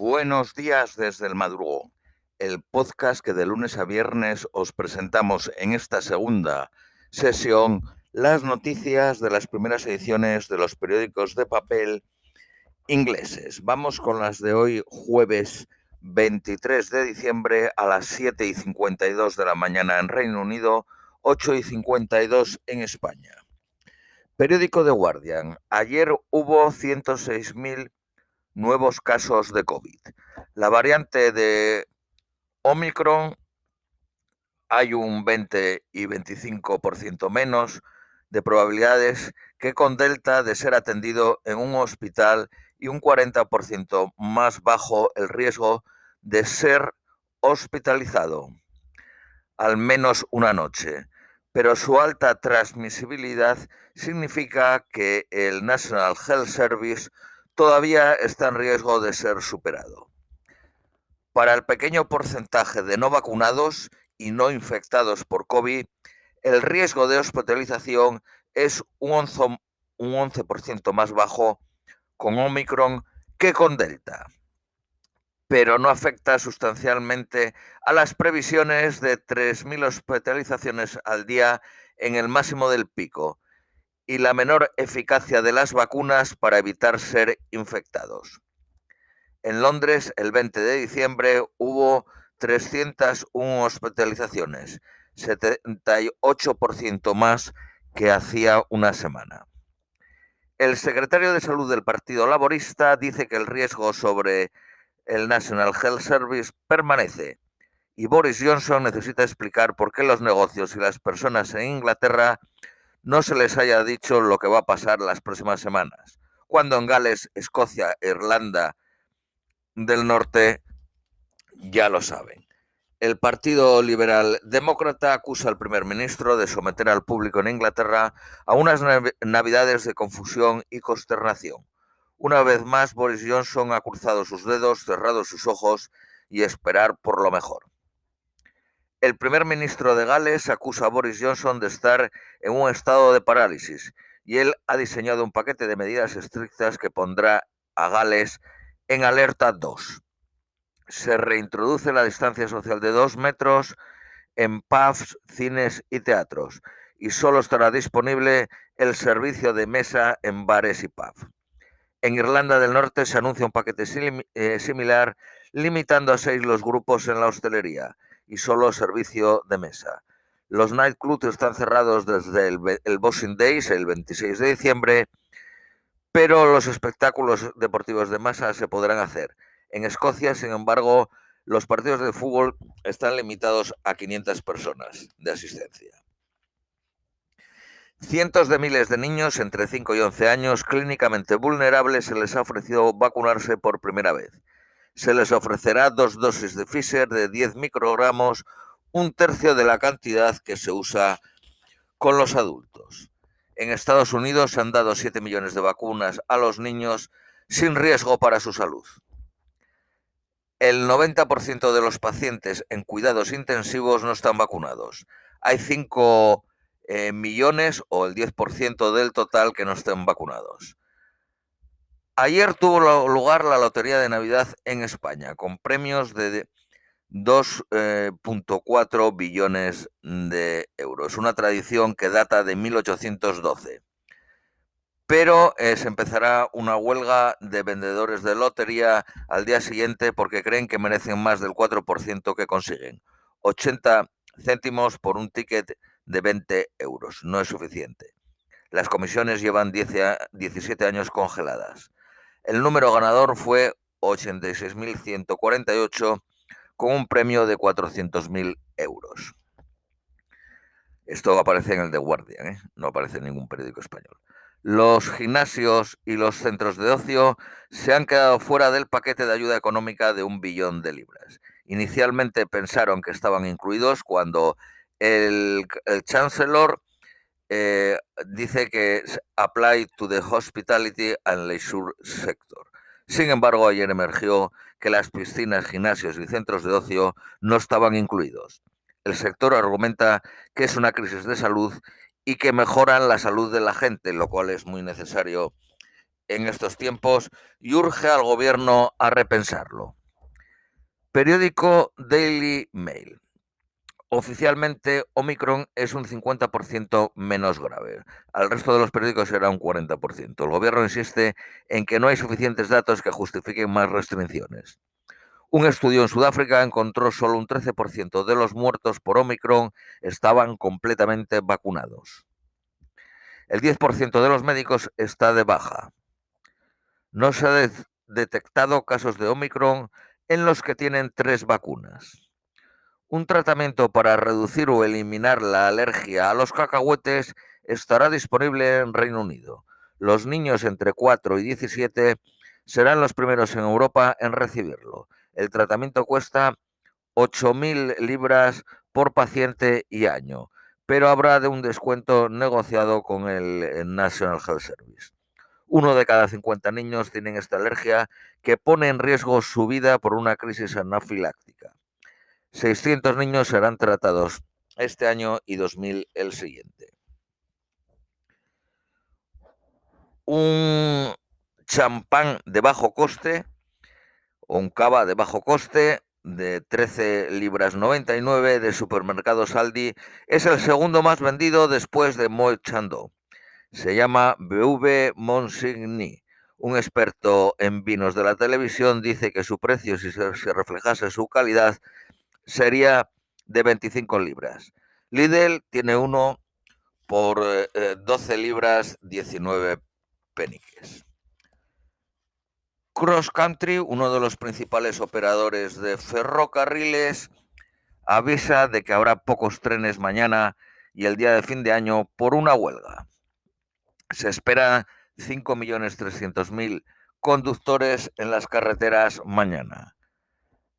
Buenos días desde el madrugo, el podcast que de lunes a viernes os presentamos en esta segunda sesión las noticias de las primeras ediciones de los periódicos de papel ingleses. Vamos con las de hoy, jueves 23 de diciembre a las 7 y 52 de la mañana en Reino Unido, 8 y 52 en España. Periódico The Guardian. Ayer hubo 106.000 nuevos casos de COVID. La variante de Omicron hay un 20 y 25% menos de probabilidades que con Delta de ser atendido en un hospital y un 40% más bajo el riesgo de ser hospitalizado al menos una noche. Pero su alta transmisibilidad significa que el National Health Service todavía está en riesgo de ser superado. Para el pequeño porcentaje de no vacunados y no infectados por COVID, el riesgo de hospitalización es un 11%, un 11 más bajo con Omicron que con Delta, pero no afecta sustancialmente a las previsiones de 3.000 hospitalizaciones al día en el máximo del pico y la menor eficacia de las vacunas para evitar ser infectados. En Londres, el 20 de diciembre, hubo 301 hospitalizaciones, 78% más que hacía una semana. El secretario de Salud del Partido Laborista dice que el riesgo sobre el National Health Service permanece y Boris Johnson necesita explicar por qué los negocios y las personas en Inglaterra no se les haya dicho lo que va a pasar las próximas semanas, cuando en Gales, Escocia Irlanda del Norte ya lo saben. El Partido Liberal Demócrata acusa al primer ministro de someter al público en Inglaterra a unas navidades de confusión y consternación. Una vez más, Boris Johnson ha cruzado sus dedos, cerrado sus ojos y esperar por lo mejor. El primer ministro de Gales acusa a Boris Johnson de estar en un estado de parálisis y él ha diseñado un paquete de medidas estrictas que pondrá a Gales en alerta 2. Se reintroduce la distancia social de dos metros en pubs, cines y teatros y solo estará disponible el servicio de mesa en bares y pubs. En Irlanda del Norte se anuncia un paquete eh, similar limitando a seis los grupos en la hostelería y solo servicio de mesa. Los nightclubs están cerrados desde el, Boxing Days, el 26 de diciembre, pero los espectáculos deportivos de masa se podrán hacer. En Escocia, sin embargo, los partidos de fútbol están limitados a 500 personas de asistencia. Cientos de miles de niños entre 5 y 11 años clínicamente vulnerables se les ha ofrecido vacunarse por primera vez se les ofrecerá dos dosis de Pfizer de 10 microgramos, un tercio de la cantidad que se usa con los adultos. En Estados Unidos se han dado 7 millones de vacunas a los niños sin riesgo para su salud. El 90% de los pacientes en cuidados intensivos no están vacunados. Hay 5 eh, millones o el 10% del total que no estén vacunados. Ayer tuvo lugar la Lotería de Navidad en España, con premios de 2.4 eh, billones de euros. Una tradición que data de 1812. Pero eh, se empezará una huelga de vendedores de lotería al día siguiente porque creen que merecen más del 4% que consiguen. 80 céntimos por un ticket de 20 euros. No es suficiente. Las comisiones llevan 17 años congeladas. El número ganador fue 86.148 con un premio de 400.000 euros. Esto aparece en el The Guardian, ¿eh? no aparece en ningún periódico español. Los gimnasios y los centros de ocio se han quedado fuera del paquete de ayuda económica de un billón de libras. Inicialmente pensaron que estaban incluidos cuando el, el chancellor eh, dice que apply to the hospitality and leisure sector. Sin embargo, ayer emergió que las piscinas, gimnasios y centros de ocio no estaban incluidos. El sector argumenta que es una crisis de salud y que mejoran la salud de la gente, lo cual es muy necesario en estos tiempos y urge al gobierno a repensarlo. Periódico Daily Mail. Oficialmente, Omicron es un 50% menos grave. Al resto de los periódicos será un 40%. El gobierno insiste en que no hay suficientes datos que justifiquen más restricciones. Un estudio en Sudáfrica encontró solo un 13% de los muertos por Omicron estaban completamente vacunados. El 10% de los médicos está de baja. No se ha detectado casos de Omicron en los que tienen tres vacunas. Un tratamiento para reducir o eliminar la alergia a los cacahuetes estará disponible en Reino Unido. Los niños entre 4 y 17 serán los primeros en Europa en recibirlo. El tratamiento cuesta 8.000 libras por paciente y año, pero habrá de un descuento negociado con el National Health Service. Uno de cada 50 niños tienen esta alergia que pone en riesgo su vida por una crisis anafiláctica. 600 niños serán tratados este año y 2.000 el siguiente. Un champán de bajo coste o un cava de bajo coste de 13 libras 99 de supermercado Saldi es el segundo más vendido después de Moet Chandon. Se llama BV Monsigny. Un experto en vinos de la televisión dice que su precio, si se reflejase su calidad, sería de 25 libras. Lidl tiene uno por 12 eh, libras 19 peniques. Cross Country, uno de los principales operadores de ferrocarriles, avisa de que habrá pocos trenes mañana y el día de fin de año por una huelga. Se espera 5.300.000 conductores en las carreteras mañana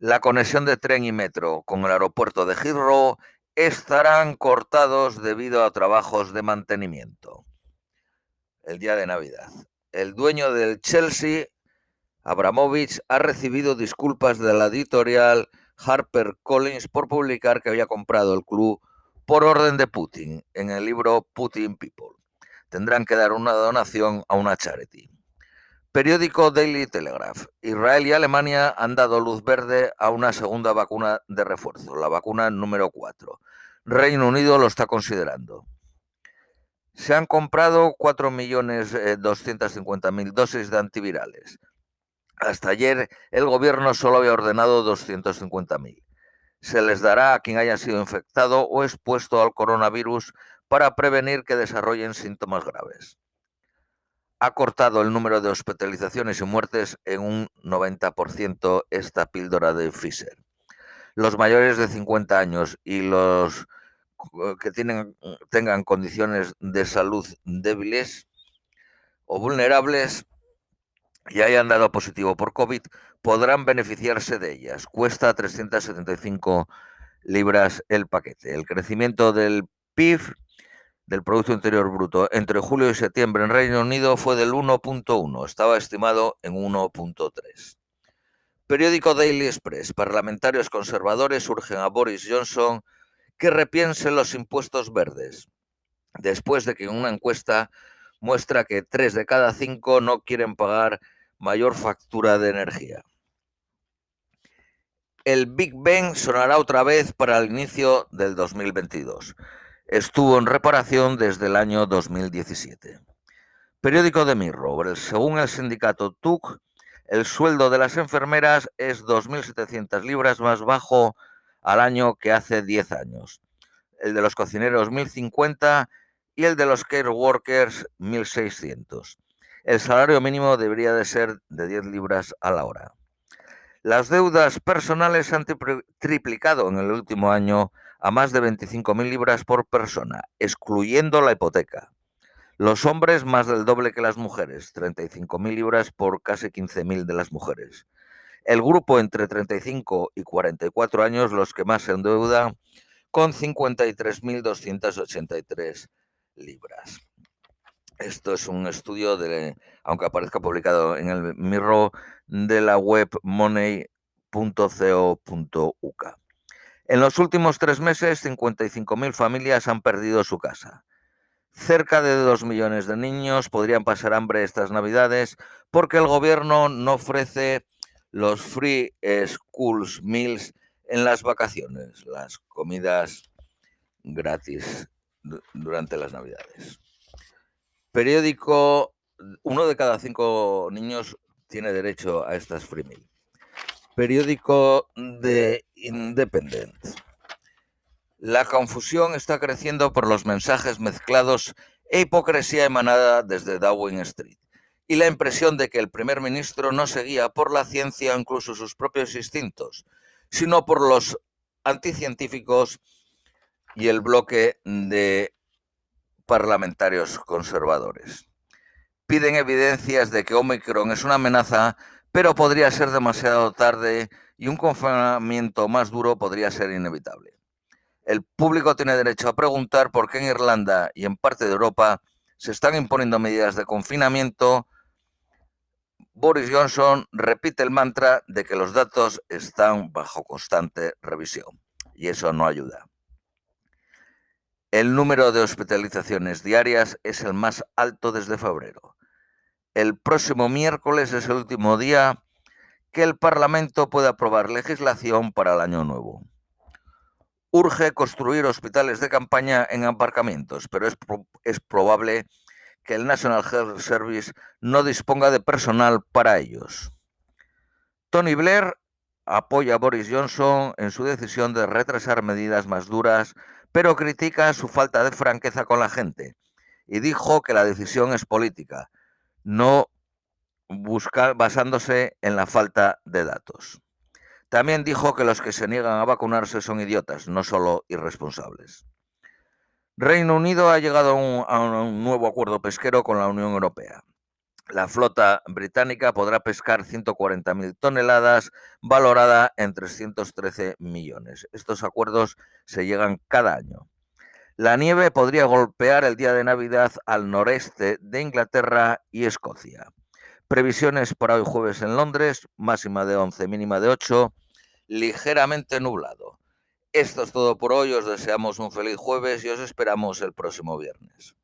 la conexión de tren y metro con el aeropuerto de Heathrow estarán cortados debido a trabajos de mantenimiento. El día de Navidad. El dueño del Chelsea, Abramovich, ha recibido disculpas de la editorial Harper Collins por publicar que había comprado el club por orden de Putin en el libro Putin People. Tendrán que dar una donación a una charity. Periódico Daily Telegraph. Israel y Alemania han dado luz verde a una segunda vacuna de refuerzo, la vacuna número 4. Reino Unido lo está considerando. Se han comprado 4.250.000 eh, dosis de antivirales. Hasta ayer el gobierno solo había ordenado 250.000. Se les dará a quien haya sido infectado o expuesto al coronavirus para prevenir que desarrollen síntomas graves ha cortado el número de hospitalizaciones y muertes en un 90% esta píldora de Pfizer. Los mayores de 50 años y los que tienen, tengan condiciones de salud débiles o vulnerables y hayan dado positivo por COVID podrán beneficiarse de ellas. Cuesta 375 libras el paquete. El crecimiento del PIB del Producto Interior Bruto entre julio y septiembre en Reino Unido fue del 1.1, estaba estimado en 1.3. Periódico Daily Express. Parlamentarios conservadores urgen a Boris Johnson que repiense los impuestos verdes, después de que una encuesta muestra que 3 de cada 5 no quieren pagar mayor factura de energía. El Big Bang sonará otra vez para el inicio del 2022 estuvo en reparación desde el año 2017. Periódico de Mirror. Según el sindicato TUC, el sueldo de las enfermeras es 2.700 libras más bajo al año que hace 10 años. El de los cocineros 1.050 y el de los care workers 1.600. El salario mínimo debería de ser de 10 libras a la hora. Las deudas personales han triplicado en el último año a más de 25.000 libras por persona, excluyendo la hipoteca. Los hombres más del doble que las mujeres, 35.000 libras por casi 15.000 de las mujeres. El grupo entre 35 y 44 años, los que más se endeudan, con 53.283 libras. Esto es un estudio, de, aunque aparezca publicado en el Mirro, de la web money.co.uk. En los últimos tres meses, 55.000 familias han perdido su casa. Cerca de dos millones de niños podrían pasar hambre estas navidades porque el gobierno no ofrece los free schools meals en las vacaciones, las comidas gratis durante las navidades. Periódico, uno de cada cinco niños tiene derecho a estas free meals. Periódico de Independent. La confusión está creciendo por los mensajes mezclados e hipocresía emanada desde Downing Street y la impresión de que el primer ministro no seguía por la ciencia o incluso sus propios instintos, sino por los anticientíficos y el bloque de parlamentarios conservadores. Piden evidencias de que Omicron es una amenaza, pero podría ser demasiado tarde y un confinamiento más duro podría ser inevitable. El público tiene derecho a preguntar por qué en Irlanda y en parte de Europa se están imponiendo medidas de confinamiento. Boris Johnson repite el mantra de que los datos están bajo constante revisión y eso no ayuda. El número de hospitalizaciones diarias es el más alto desde febrero. El próximo miércoles es el último día que el Parlamento puede aprobar legislación para el año nuevo urge construir hospitales de campaña en aparcamientos, pero es, es, probable que el National Health Service no disponga de personal para ellos. Tony Blair apoya a Boris Johnson en su decisión de retrasar medidas más duras, pero critica su falta de franqueza con la gente y dijo que la decisión es política, no busca, basándose en la falta de datos. También dijo que los que se niegan a vacunarse son idiotas, no solo irresponsables. Reino Unido ha llegado a un, nuevo acuerdo pesquero con la Unión Europea. La flota británica podrá pescar 140.000 toneladas, valorada en 313 millones. Estos acuerdos se llegan cada año. La nieve podría golpear el día de Navidad al noreste de Inglaterra y Escocia. Previsiones para hoy jueves en Londres, máxima de 11, mínima de 8, ligeramente nublado. Esto es todo por hoy, os deseamos un feliz jueves y os esperamos el próximo viernes.